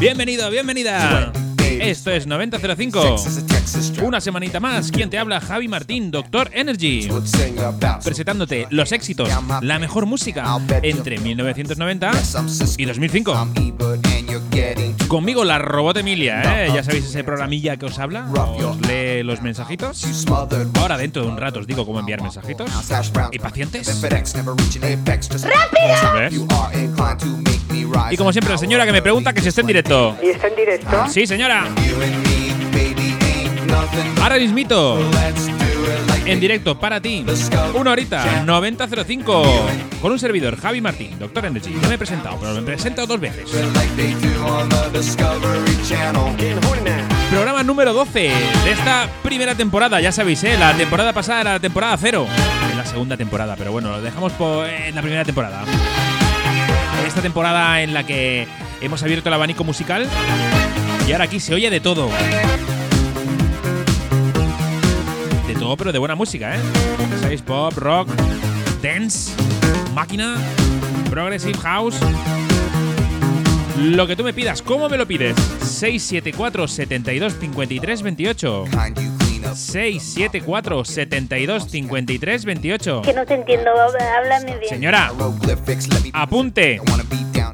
Bienvenido, bienvenida. Esto es 9005. Una semanita más. ¿Quién te habla? Javi Martín, Doctor Energy. Presentándote los éxitos, la mejor música entre 1990 y 2005. Conmigo la robot Emilia, ¿eh? Ya sabéis ese programilla que os habla, os lee los mensajitos. Ahora dentro de un rato os digo cómo enviar mensajitos. ¿Y pacientes? ¿Ves? Y como siempre, la señora que me pregunta que si está en directo. ¿Y está en directo? Sí, señora. Ahora mismito. En directo para ti. Una horita, 9005. Con un servidor, Javi Martín, Doctor Energy. No me he presentado, pero me presento dos veces. Programa número 12 de esta primera temporada. Ya sabéis, ¿eh? La temporada pasada era la temporada cero. En la segunda temporada, pero bueno, lo dejamos por- en la primera temporada. Esta temporada en la que hemos abierto el abanico musical y ahora aquí se oye de todo. De todo, pero de buena música, ¿eh? Pop, rock, dance, máquina, progressive house. Lo que tú me pidas, ¿cómo me lo pides? 674 72 53 28. 674 72 53 28. Que no te entiendo, háblame bien. Señora, apunte.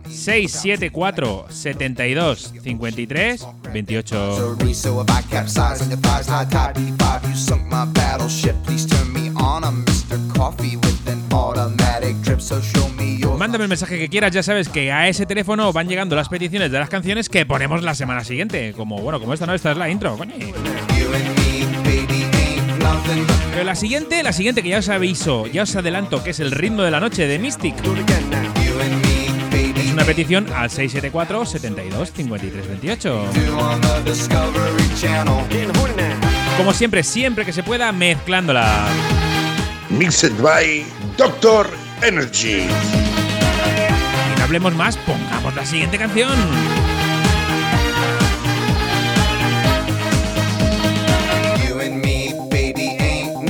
674 72 53 28. Mándame el mensaje que quieras, ya sabes que a ese teléfono van llegando las peticiones de las canciones que ponemos la semana siguiente. Como, bueno, como esta no, esta es la intro, coño. Pero la siguiente, la siguiente que ya os aviso, ya os adelanto, que es el ritmo de la noche de Mystic. Es una petición al 674 72 53 28. Como siempre, siempre que se pueda, mezclándola. Mixed by Doctor Energy. Y no hablemos más, pongamos la siguiente canción.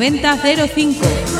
9005.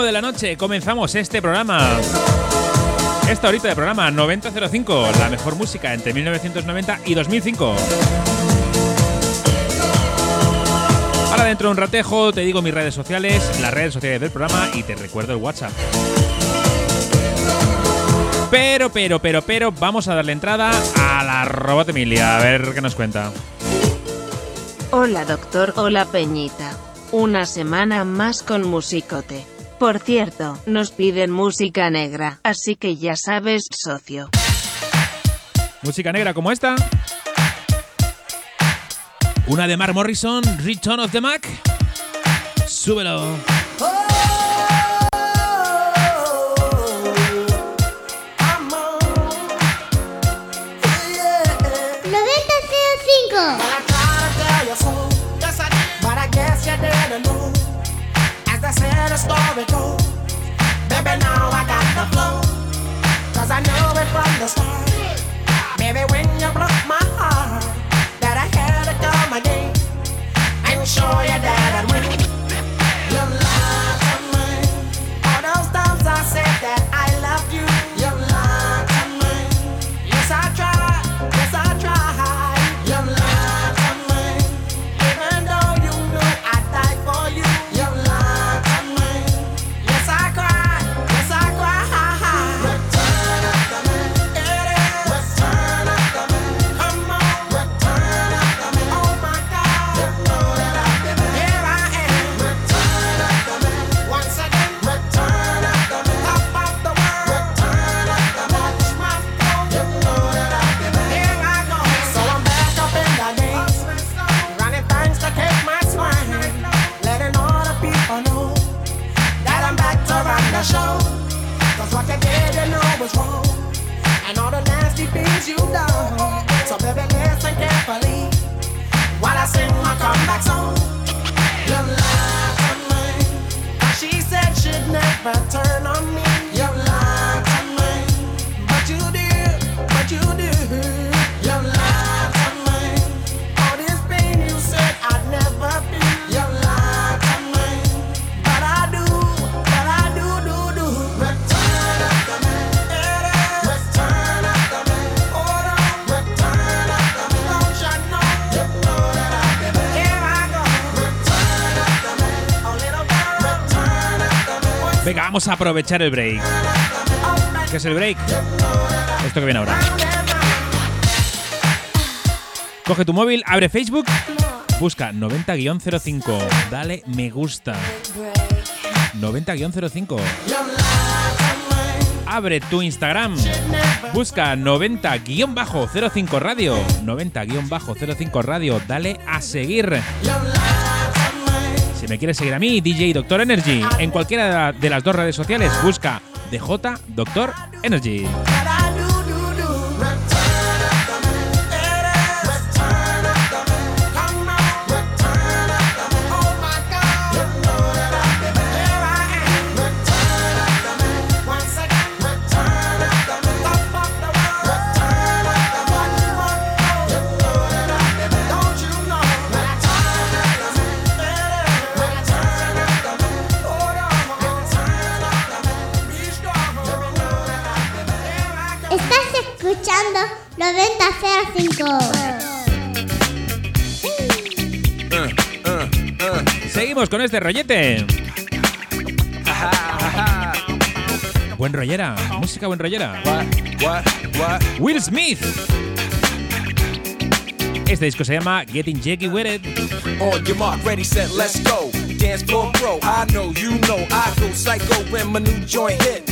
De la noche comenzamos este programa. Esta horita de programa 9005, la mejor música entre 1990 y 2005. Ahora dentro de un ratejo te digo mis redes sociales, las redes sociales del programa y te recuerdo el WhatsApp. Pero, pero, pero, pero, vamos a darle entrada a la robot Emilia, a ver qué nos cuenta. Hola doctor, hola Peñita. Una semana más con musicote. Por cierto, nos piden música negra, así que ya sabes, socio. Música negra como esta. Una de Mark Morrison, Return of the Mac. Súbelo. 9005. story from the start. Baby, when you broke my heart, that I had to come again and show you that I'd win. my turn Venga, vamos a aprovechar el break. ¿Qué es el break? Esto que viene ahora. Coge tu móvil, abre Facebook, busca 90-05, dale me gusta. 90-05. Abre tu Instagram, busca 90-05 radio. 90-05 radio, dale a seguir. Si me quieres seguir a mí, DJ Doctor Energy, en cualquiera de las dos redes sociales, busca DJ Doctor Energy. 9005. Seguimos con este rollete. Buen rollera, música buen rollera. Will Smith. Este disco se llama Getting Jiggy With It. On your mark, ready, set, let's go. Dance floor pro, I know, you know, I go psycho when my new joint hit.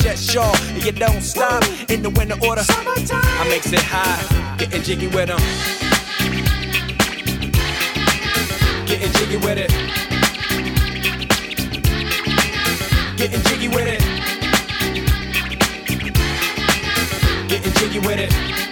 yes, sure. And you don't stop in the winter order. I makes it high, getting jiggy with them. Getting jiggy with it. Getting jiggy with it. Getting jiggy with it.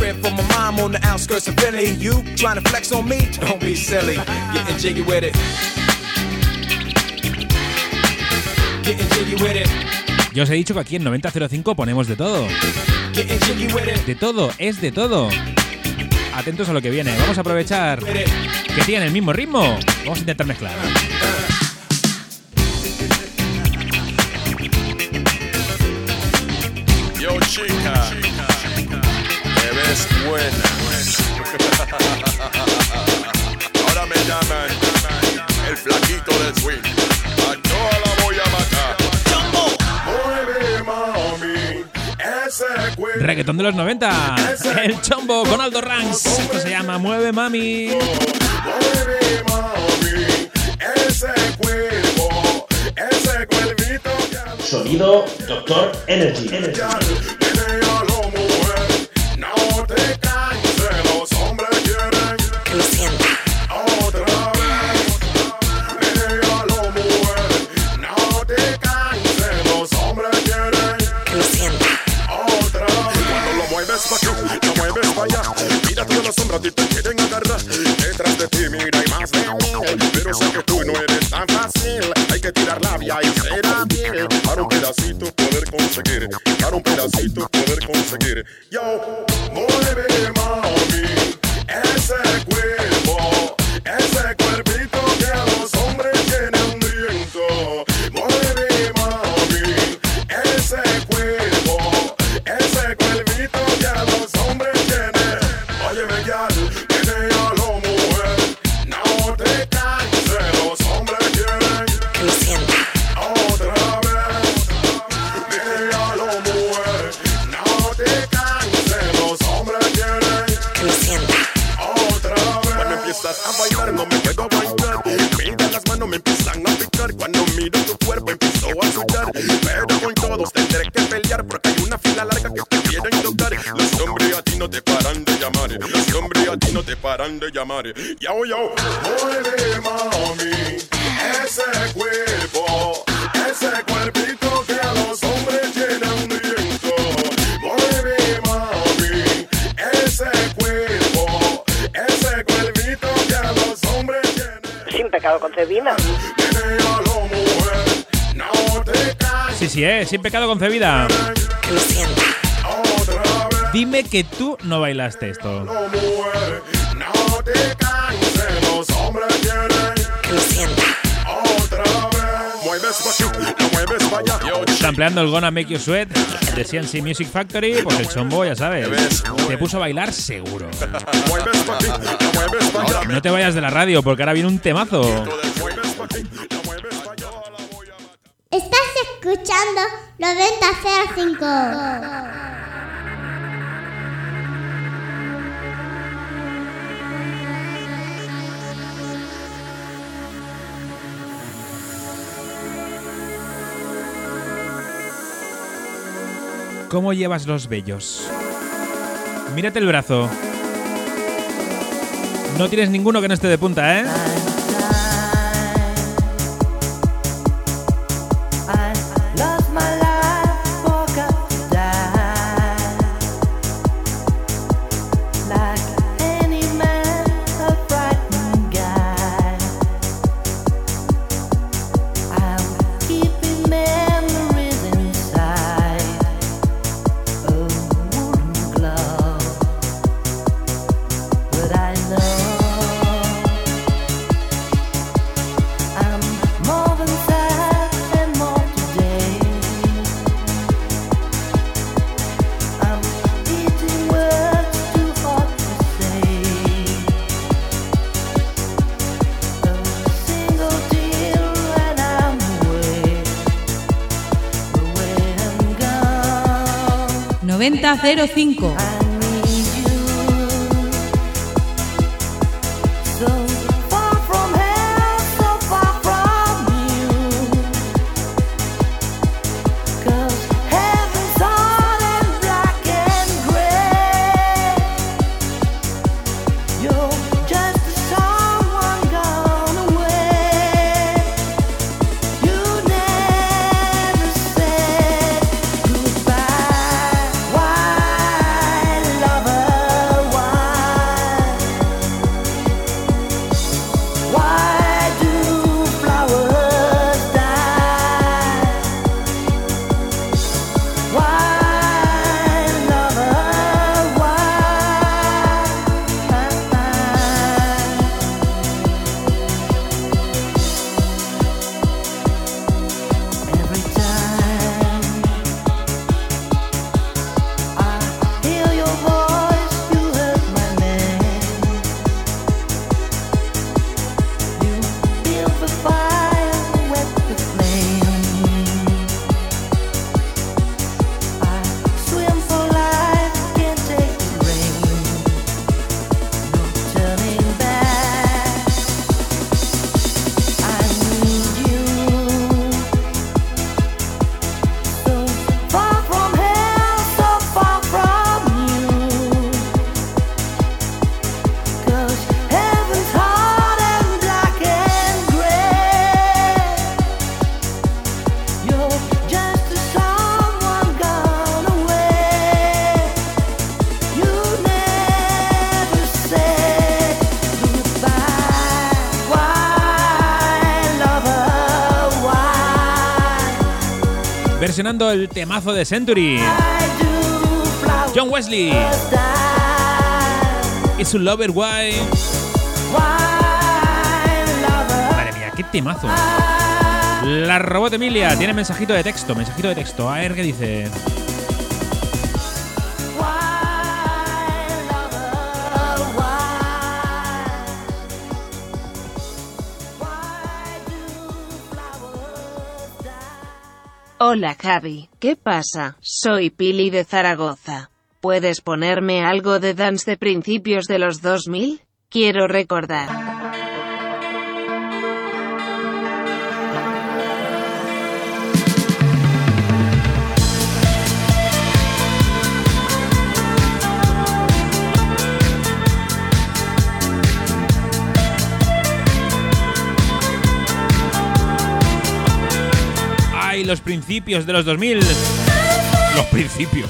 Crib for my mom on the outskirts of Philly. You trying to flex on me? Don't be silly. Getting jiggy with it. Getting jiggy with it. Ya os he dicho que aquí en 9005 ponemos de todo. Getting jiggy with it. De todo, es de todo. Atentos a lo que viene. Vamos a aprovechar que tiene el mismo ritmo. Vamos a intentar mezclar. Yo, chica, ves buena. Ahora me llaman el flaquito del swing. A toda la voy a matar. Mueve, mami, ese. Reggaetón de los 90. El chombo con Aldo Ranks. Esto se llama Mueve Mami. Mueve, mami, ese cuerpo, ese lo Sonido Doctor Energy. Menea Hay que tirar labia y tu cuerpo empiezo a sudar. Pero con todos tendré que pelear porque hay una fila larga que te quieren tocar. Los hombres a ti no te paran de llamar. Los hombres a ti no te paran de llamar. Yo, yo. Mueve, mami, ese cuerpo. Ese cuerpito que a los hombres llena hambriento. Mueve, mami, ese cuerpo. Ese cuerpito que a los hombres llena Sin pecado concebida. Sí, sí, eh, sin pecado concebida. que lo sienta, otra vez. Dime que tú no bailaste esto. No mujer, no te canses, los hombres quieren que lo sienta, Sampleando el Gonna Make You Sweat de CNC Music Factory, pues el chombo, ya sabes, te puso a bailar seguro. no te vayas de la radio porque ahora viene un temazo. Estás escuchando 9005. ¿Cómo llevas los vellos? Mírate el brazo. No tienes ninguno que no esté de punta, ¿eh? 9005. El temazo de Century. John Wesley. Y su Lover Why. Madre mía, qué temazo. La robot Emilia tiene mensajito de texto, mensajito de texto. A ver qué dice. Hola Javi, ¿qué pasa? Soy Pili de Zaragoza. ¿Puedes ponerme algo de dance de principios de los 2000? Quiero recordar. Los principios de los 2000! Los principios.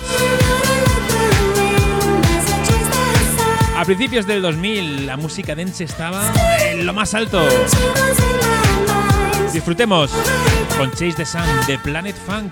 A principios del 2000 la música dance estaba en lo más alto. Disfrutemos con Chase the Sun de Planet Funk.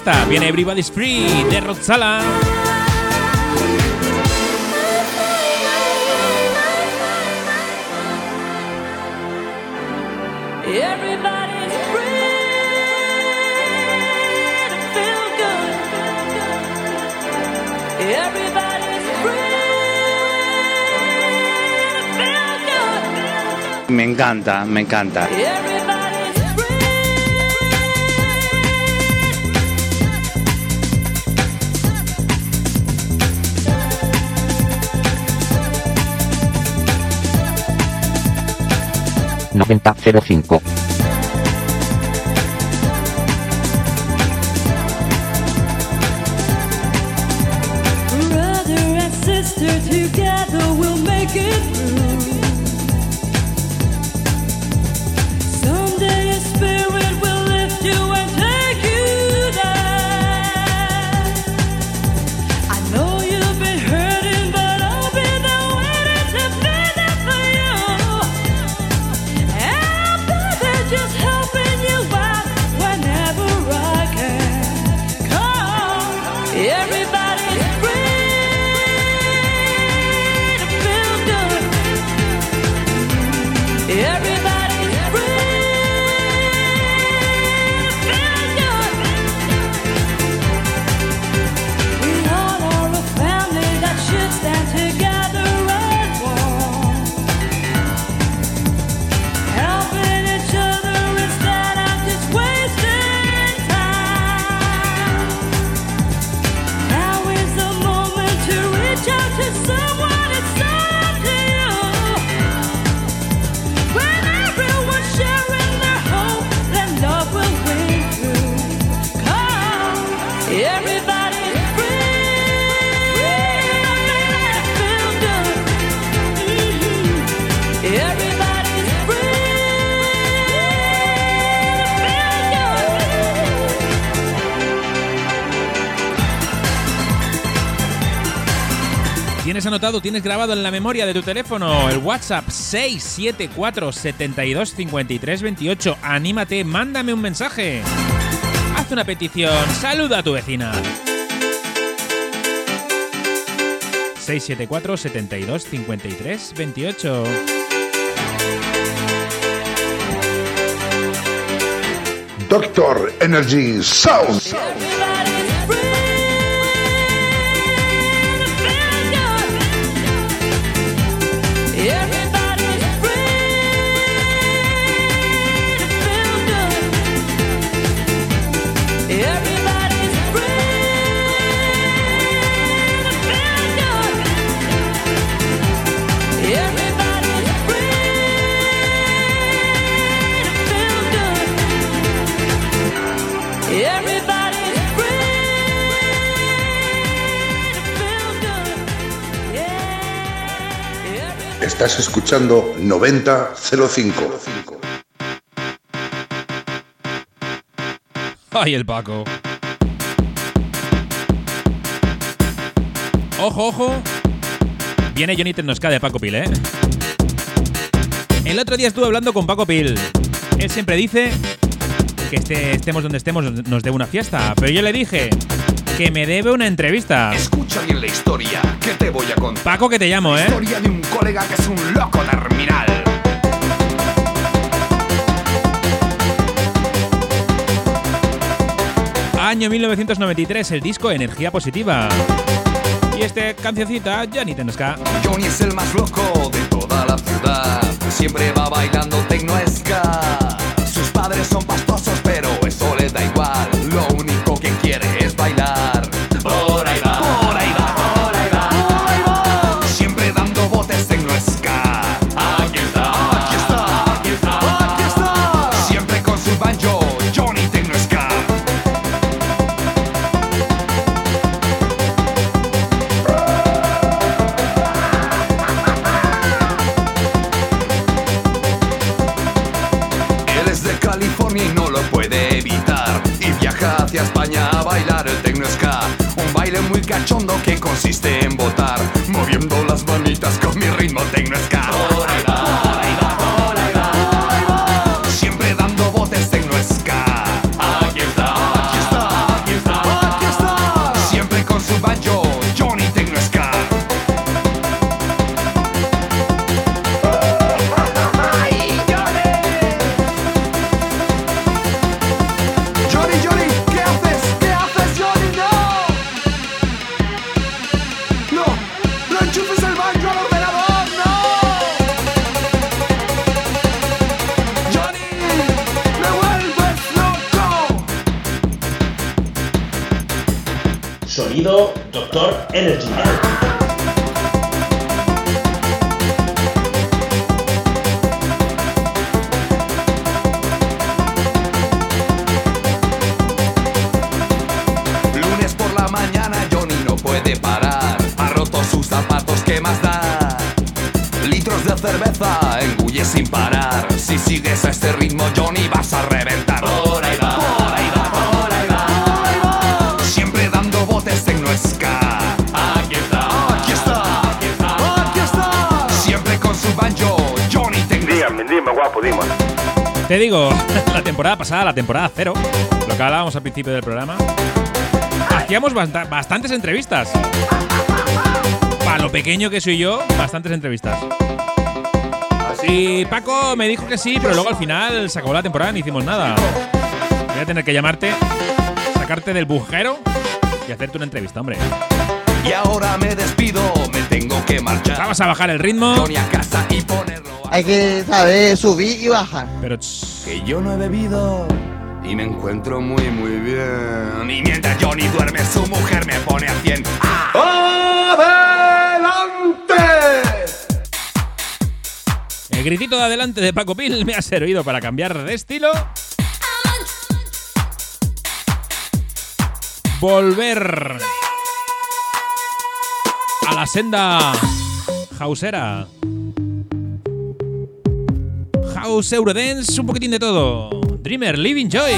Esta, viene Everybody's Free de Roxala. Everybody's free to feel good. Everybody's free to feel good. Me encanta, me encanta. 9005. Anotado, tienes grabado en la memoria de tu teléfono el WhatsApp 674 72 53 28. Anímate, mándame un mensaje. Haz una petición, saluda a tu vecina. 674 72 53 28. Doctor Energy Sound. Estás escuchando 9005. ¡Ay, el Paco! Ojo, ojo. Viene Johnny Tecnosca de Paco Pil, ¿eh? El otro día estuve hablando con Paco Pil. Él siempre dice que este- estemos donde estemos nos debe una fiesta. Pero yo le dije que me debe una entrevista. Escucha bien la historia que te voy a contar. Paco, que te llamo, ¿eh? Historia de un colega que es un loco terminal. Año 1993, el disco Energía Positiva. Y este cancioncita, Johnny Tecnosca. Johnny es el más loco de toda la ciudad. Siempre va bailando tecno ska. Sus padres son pastosos, hacia España a bailar el tecno ska. Un baile muy cachondo que consiste en botar, moviendo las manitas con mi ritmo tecno ska. Energy. Lunes por la mañana Johnny no puede parar. Ha roto sus zapatos, ¿qué más da? Litros de cerveza engulle sin parar. Si sigues a este ritmo, Johnny, vas a reventar. Te digo, la temporada pasada, la temporada cero, lo que hablábamos al principio del programa, hacíamos basta- bastantes entrevistas. Para lo pequeño que soy yo, bastantes entrevistas. Y Paco me dijo que sí, pero luego al final se acabó la temporada y no hicimos nada. Voy a tener que llamarte, sacarte del bujero y hacerte una entrevista, hombre. Y ahora me despido, me tengo que marchar. Vamos a bajar el ritmo. Casa y ponerlo. Hay que saber subir y bajar. Pero que yo no he bebido y me encuentro muy muy bien. Y mientras Johnny duerme, su mujer me pone a 100. ¡Adelante! El gritito de adelante de Paco Pil me ha servido para cambiar de estilo. Volver a la senda hausera. House Eurodance, un poquitín de todo. Dreamer, Living Joy.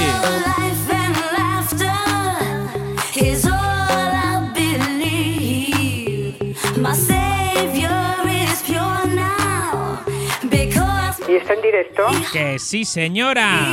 ¿Y está en directo? Que sí, señora.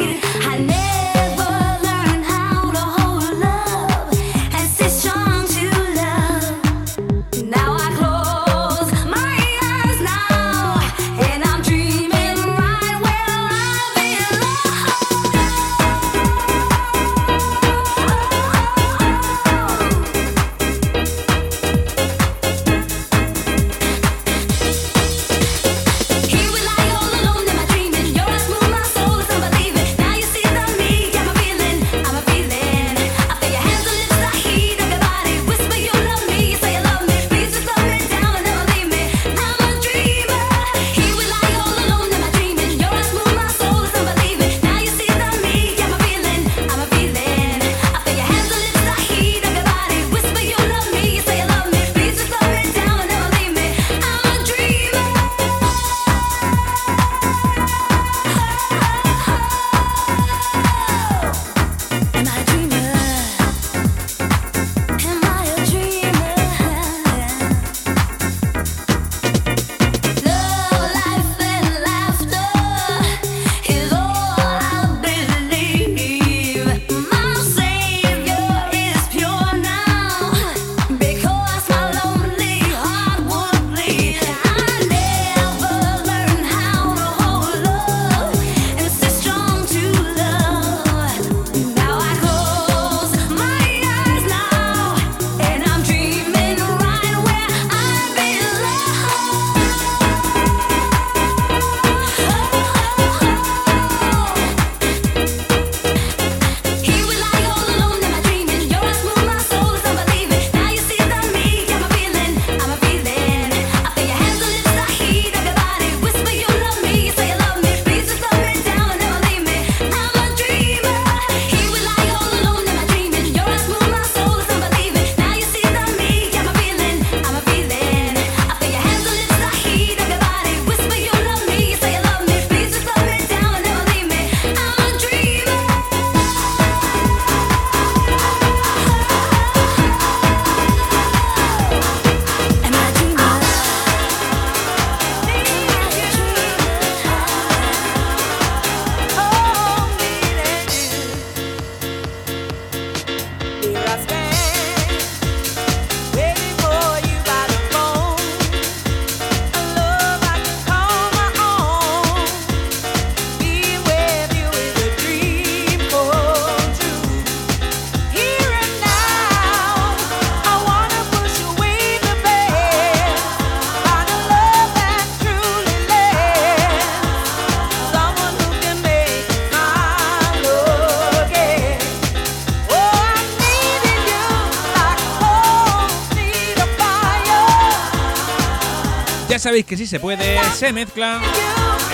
Sabéis que si se puede, se mezcla.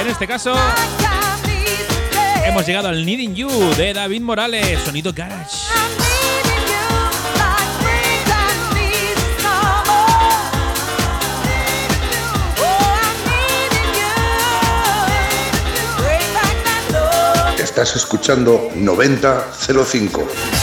En este caso, hemos llegado al Needing You de David Morales, sonido garage. Estás escuchando 9005.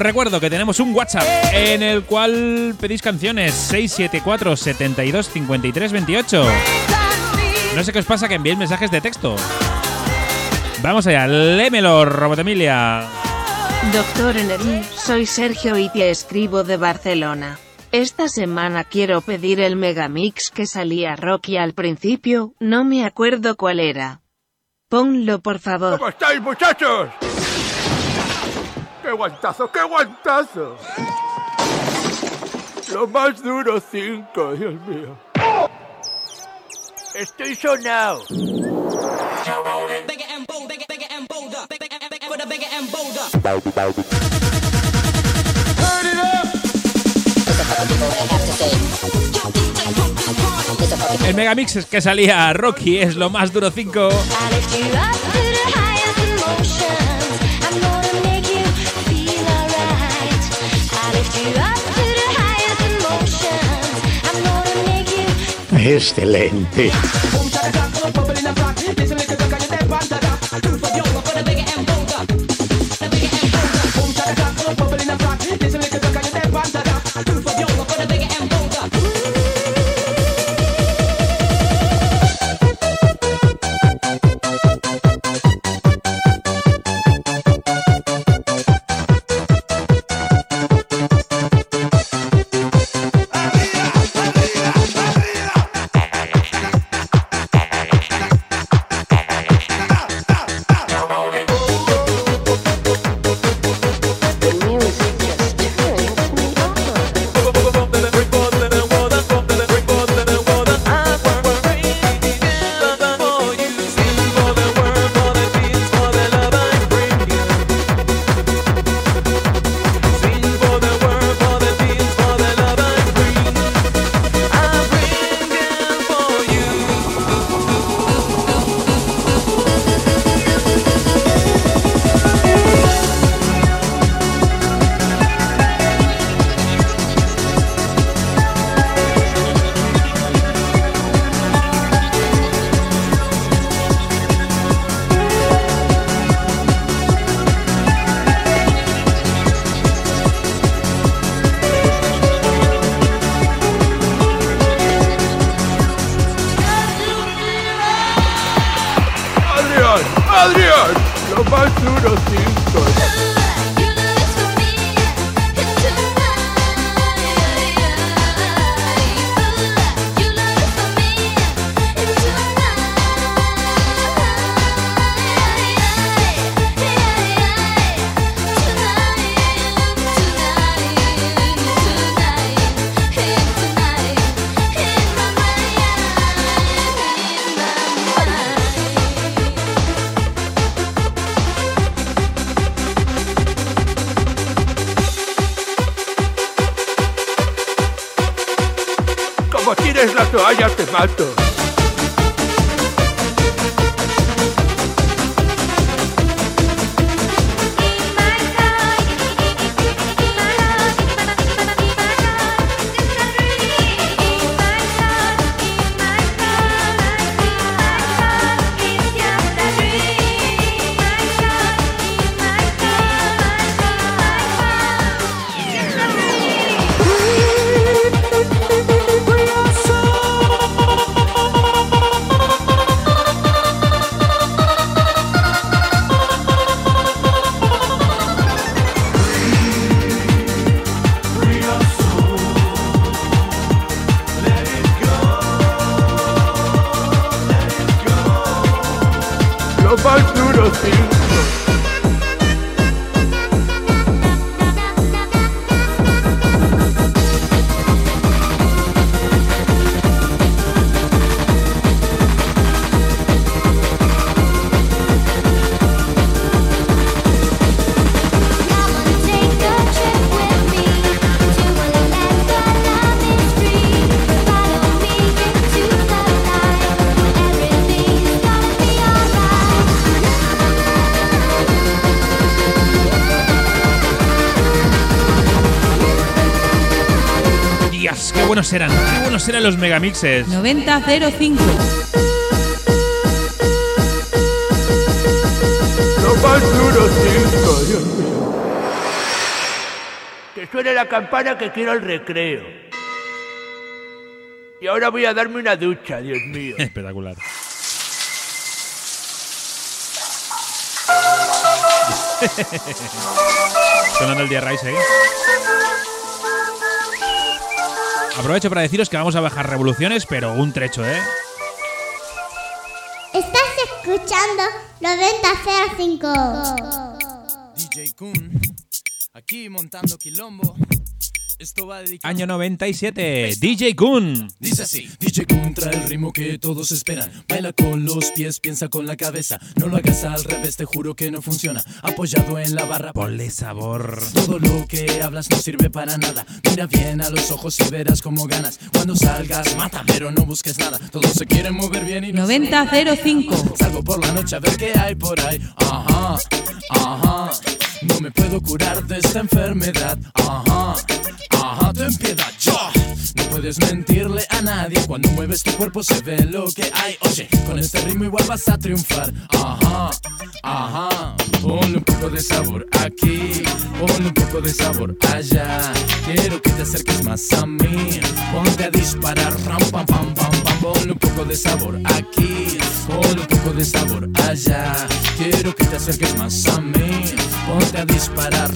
Os recuerdo que tenemos un WhatsApp en el cual pedís canciones 674 72 53 28. No sé qué os pasa que enviéis mensajes de texto. Vamos allá, lémelo, Robot Emilia. Doctor Energy, soy Sergio y te escribo de Barcelona. Esta semana quiero pedir el megamix que salía Rocky al principio, no me acuerdo cuál era. Ponlo por favor. ¿Cómo estáis, muchachos? ¡Qué guantazo, qué guantazo! Lo más duro, cinco, Dios mío. Estoy sonado. El megamix es que salía Rocky es lo más duro 5. Excelente. Buenos eran. Qué buenos eran los megamixes. 9005. Lo más duro, cinco. Dios mío. Que suene la campana que quiero el recreo. Y ahora voy a darme una ducha, Dios mío. Espectacular. Sonando el día Rise ahí. Aprovecho para deciros que vamos a bajar revoluciones, pero un trecho, ¿eh? Estás escuchando 9005. DJ Kun, aquí montando quilombo. Esto va dedicado. Año 97, DJ Kun. Dice así, DJ Kun trae el ritmo que todos esperan. Baila con los pies, piensa con la cabeza. No lo hagas al revés, te juro que no funciona. Apoyado en la barra, ponle sabor. Todo lo que hablas no sirve para nada. Mira bien a los ojos y verás cómo ganas. Cuando salgas, mata, pero no busques nada. Todos se quieren mover bien y no 9005. Salgo por la noche a ver qué hay por ahí. Ajá, ajá. No me puedo curar de esta enfermedad. Ajá, ajá. Ten piedad, yo. No puedes mentirle a nadie. Cuando mueves tu cuerpo se ve lo que hay. Oye, con este ritmo igual vas a triunfar. Ajá, ajá. Ponle un poco de sabor aquí. Ponle un poco de sabor allá. Quiero que te acerques más a mí. Ponte a disparar. Ram, pam, pam, pam, pam. Ponle un poco de sabor aquí. Ponle un poco de sabor allá. Quiero que te acerques más a mí. Ponte a disparar.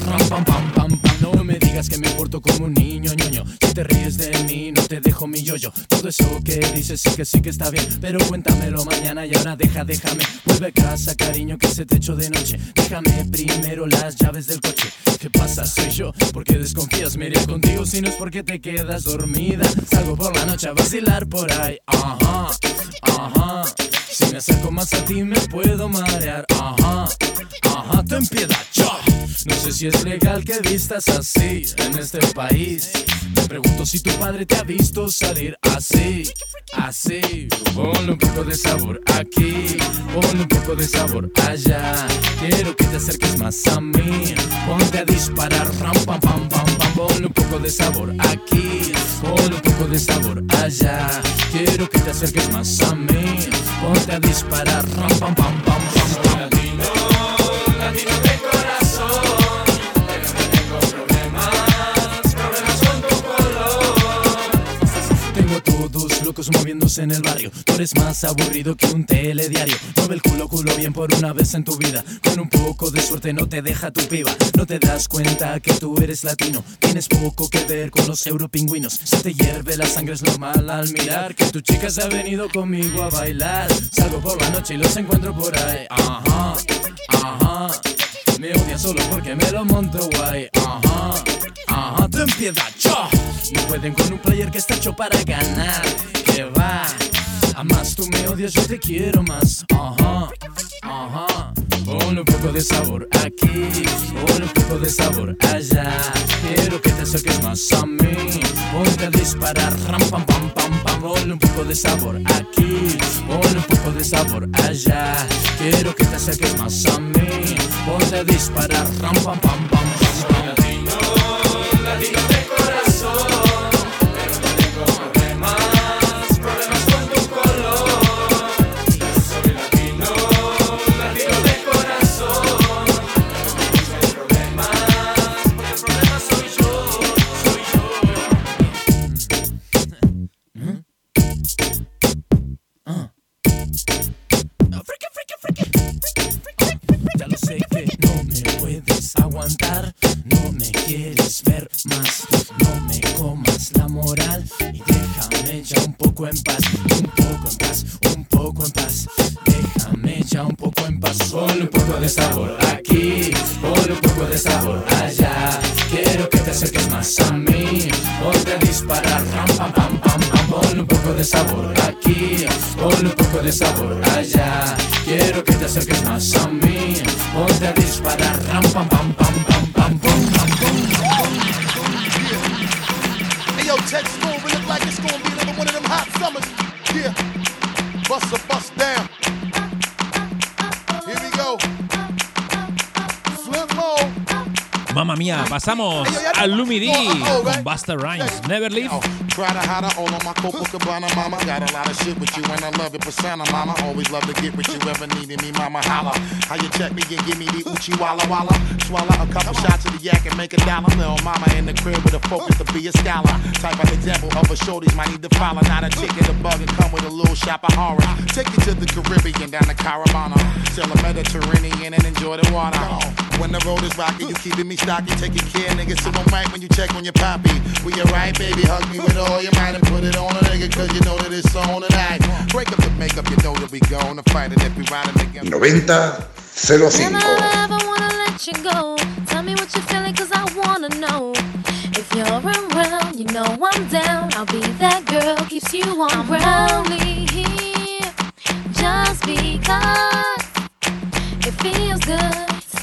No me digas que me porto como un niño, ñoño. Si te ríes de mí, no te dejo mi yoyo. Todo eso que dices sí que sí que está bien. Pero cuéntamelo mañana y ahora deja, déjame. Vuelve a casa, cariño, que se te echó de noche. Déjame primero las llaves del coche. ¿Qué pasa? Soy yo. ¿Por qué desconfías? Me iría contigo si no es porque te quedas dormida. Salgo por la noche a vacilar por ahí. Ajá, ajá. Si me acerco más a ti me puedo marear. Ajá, ajá. Ten piedad, yo. No sé si es legal que vistas así en este país. Me pregunto si tu padre te ha visto salir así, así. Ponle un poco de sabor aquí, ponle un poco de sabor allá. Quiero que te acerques más a mí. Ponte a disparar, ram, pam, pam, pam, pam. Un poco de sabor aquí, ponle un poco de sabor allá. Que te acerques más a mí. Ponte a disparar, pam, pam, pam, moviéndose en el barrio. Tú eres más aburrido que un telediario. Mueve el culo, culo bien por una vez en tu vida. Con un poco de suerte no te deja tu piba. No te das cuenta que tú eres latino. Tienes poco que ver con los europingüinos. Se te hierve la sangre, es normal al mirar que tu chica se ha venido conmigo a bailar. Salgo por la noche y los encuentro por ahí. Ajá, ajá. Me odia solo porque me lo monto guay. Ajá, ajá. Ten piedad, yo. No pueden con un player que está hecho para ganar. Que va. A más tú me odias, yo te quiero más. Ajá, ajá. Ponle un poco de sabor aquí, ponle un poco de sabor allá. Quiero que te acerques más a mí. Ponte a disparar, ram, pam, pam, pam, pam. ponle un poco de sabor aquí, ponle un poco de sabor allá. Quiero que te acerques más a mí, ponte a disparar, ram pam pam pam. Soy latino, latino no me quieres ver más, no me comas la moral. Y déjame ya un poco en paz, un poco en paz, un poco en paz, déjame ya un poco en paz. Ponle un poco de sabor aquí, ponle un poco de sabor allá, quiero que te acerques más a mí, ponte a disparar, ram pam pam pam pam, un poco de sabor aquí, ponle un poco de sabor allá, quiero que te acerques más a mí, ponte a disparar, ram pam pam pam Yeah. Bust a bust down. Mamma mía, pasamos al Lumi D con Busta Rhymes. Never Leave. Prada Hada, all on my Copacabana, mama. Got a lot of shit with you and I love it, persona, mama. Always love to get with you, ever needed me, mama. Holla. How you check me and give me the Uchi Walla Walla. Swallow a couple shots of the yak and make a dollar. Little mama in the crib with a focus to be a scholar. Type of example of a shorties might need to follow. Not a ticket, a bug, and come with a little shop of horror. Take you to the Caribbean, down to Caravana. Sail the Mediterranean and enjoy the water. When the road is rocky, you keeping me stocky, taking care, nigga. So don't right when you check on your poppy. We alright, baby, hug me with all your might and put it on a nigga, cause you know that it's on tonight. Break up the makeup, you know that we gonna fight it if we riding together. 90 05. Never wanna let you go. Tell me what you're feeling, cause I wanna know. If you're around, you know I'm down. I'll be that girl, keeps you on I'm ground. only here just because it feels good.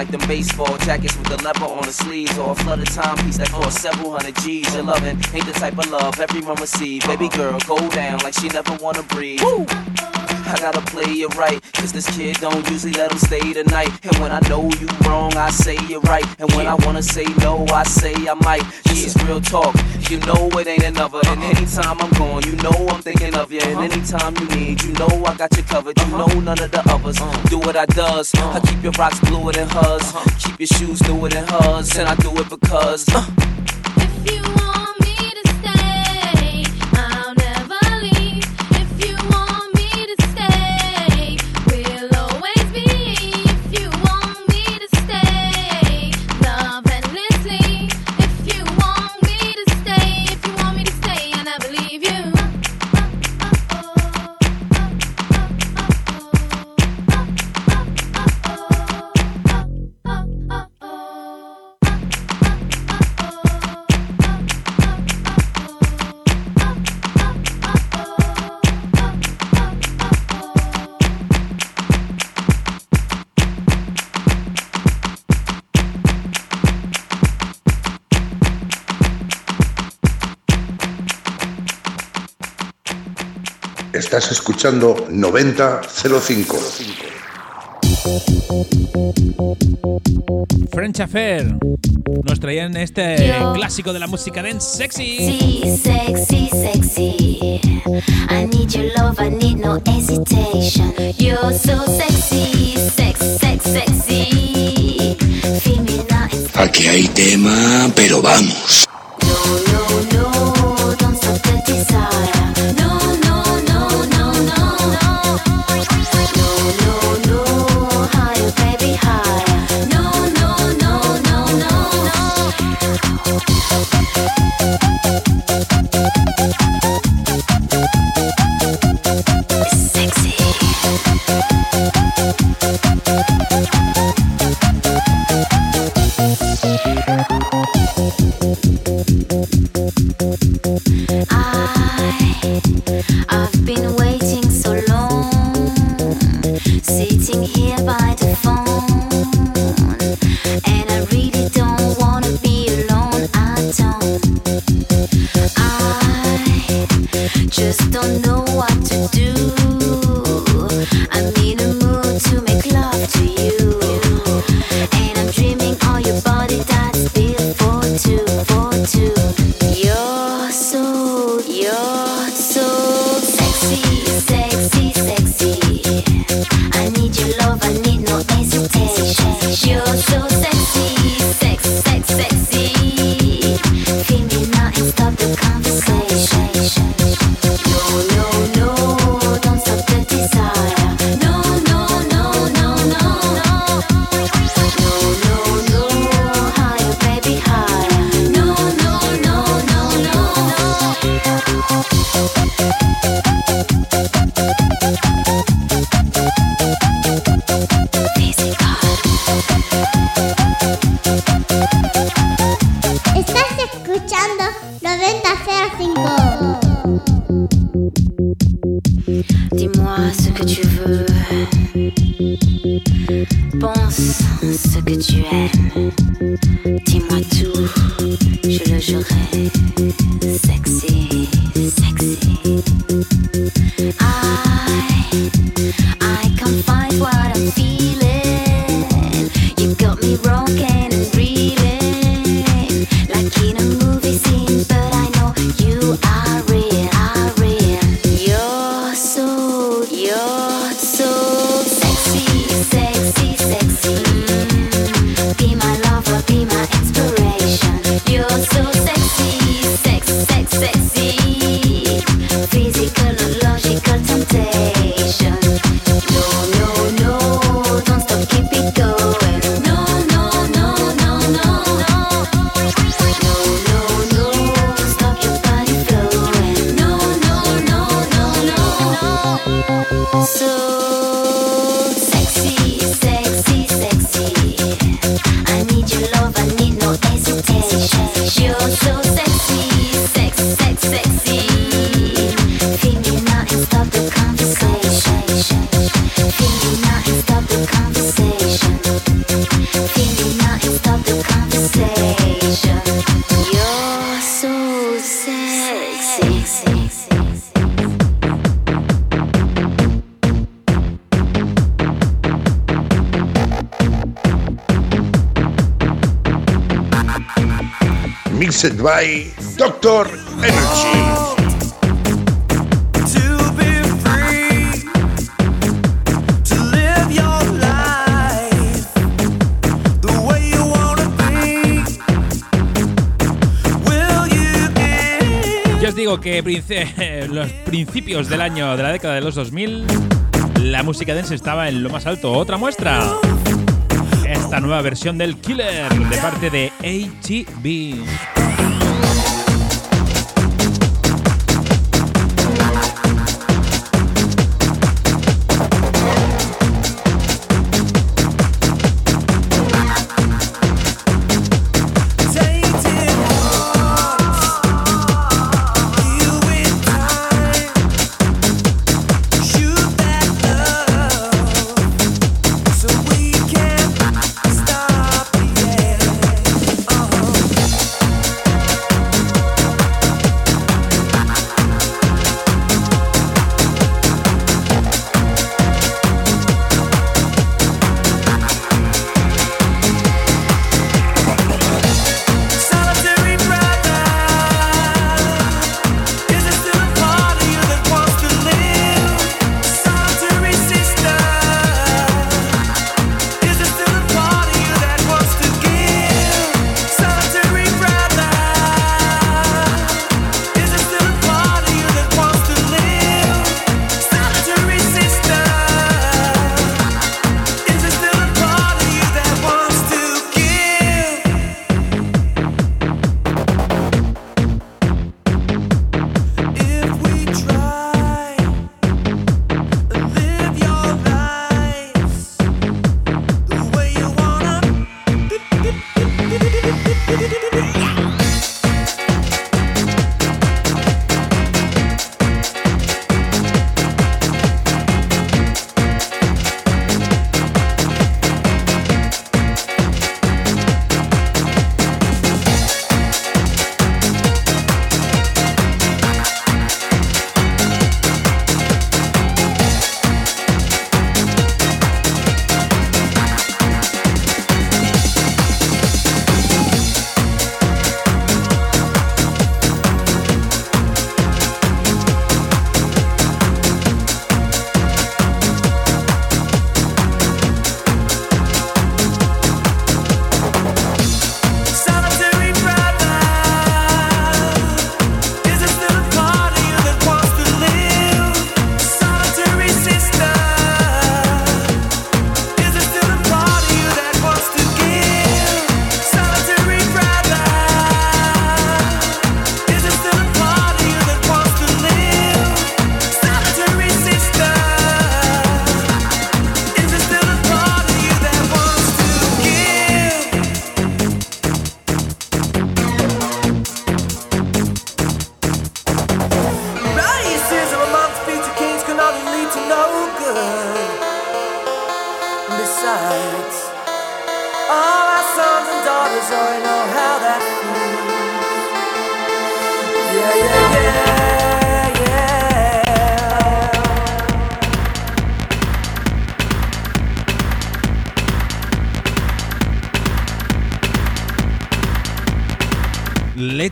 like them baseball sleeves, the timepiece that cost several hundred G's. Your loving ain't the type of love everyone receive. Baby girl, go down like she never wanna breathe. I gotta play it right, cause this kid don't usually let him stay tonight. And when I know you wrong, I say you're right. And when I wanna say no, I say I might. This is real talk, you know it ain't another. And anytime I'm gone, you know I'm thinking of you. And anytime you need, you know I got you covered. You know none of the others do what I does. I keep your rocks bluer than hers, keep your shoes newer than hers. And I do it because. Uh, If you want Estás escuchando 9005. French Affair. Nos traían este Yo. clásico de la música dance sexy. Sexy, sexy, sexy. I need your love, I need no hesitation. You're so sexy, sex, sex, sexy. It's Aquí hay tema, pero vamos. no, no, don't stop the desire. Yeah, know. mixed by Dr. Energy. digo que los principios del año de la década de los 2000 la música dance estaba en lo más alto. Otra muestra esta nueva versión del Killer de parte de ATB.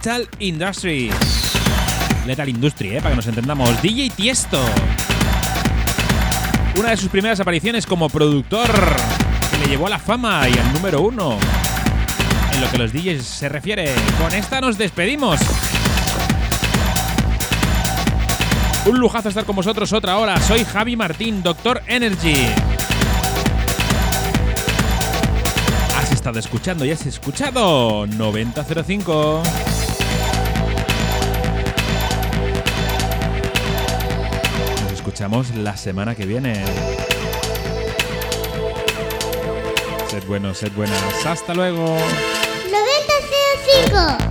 Lethal Industries. Lethal Industry, ¿eh? para que nos entendamos. DJ Tiesto. Una de sus primeras apariciones como productor que le llevó a la fama y al número uno. En lo que los DJs se refiere. Con esta nos despedimos. Un lujazo estar con vosotros otra hora. Soy Javi Martín, Doctor Energy. Has estado escuchando y has escuchado 9005. Escuchamos la semana que viene. Sed buenos, sed buenas. Hasta luego. 9005.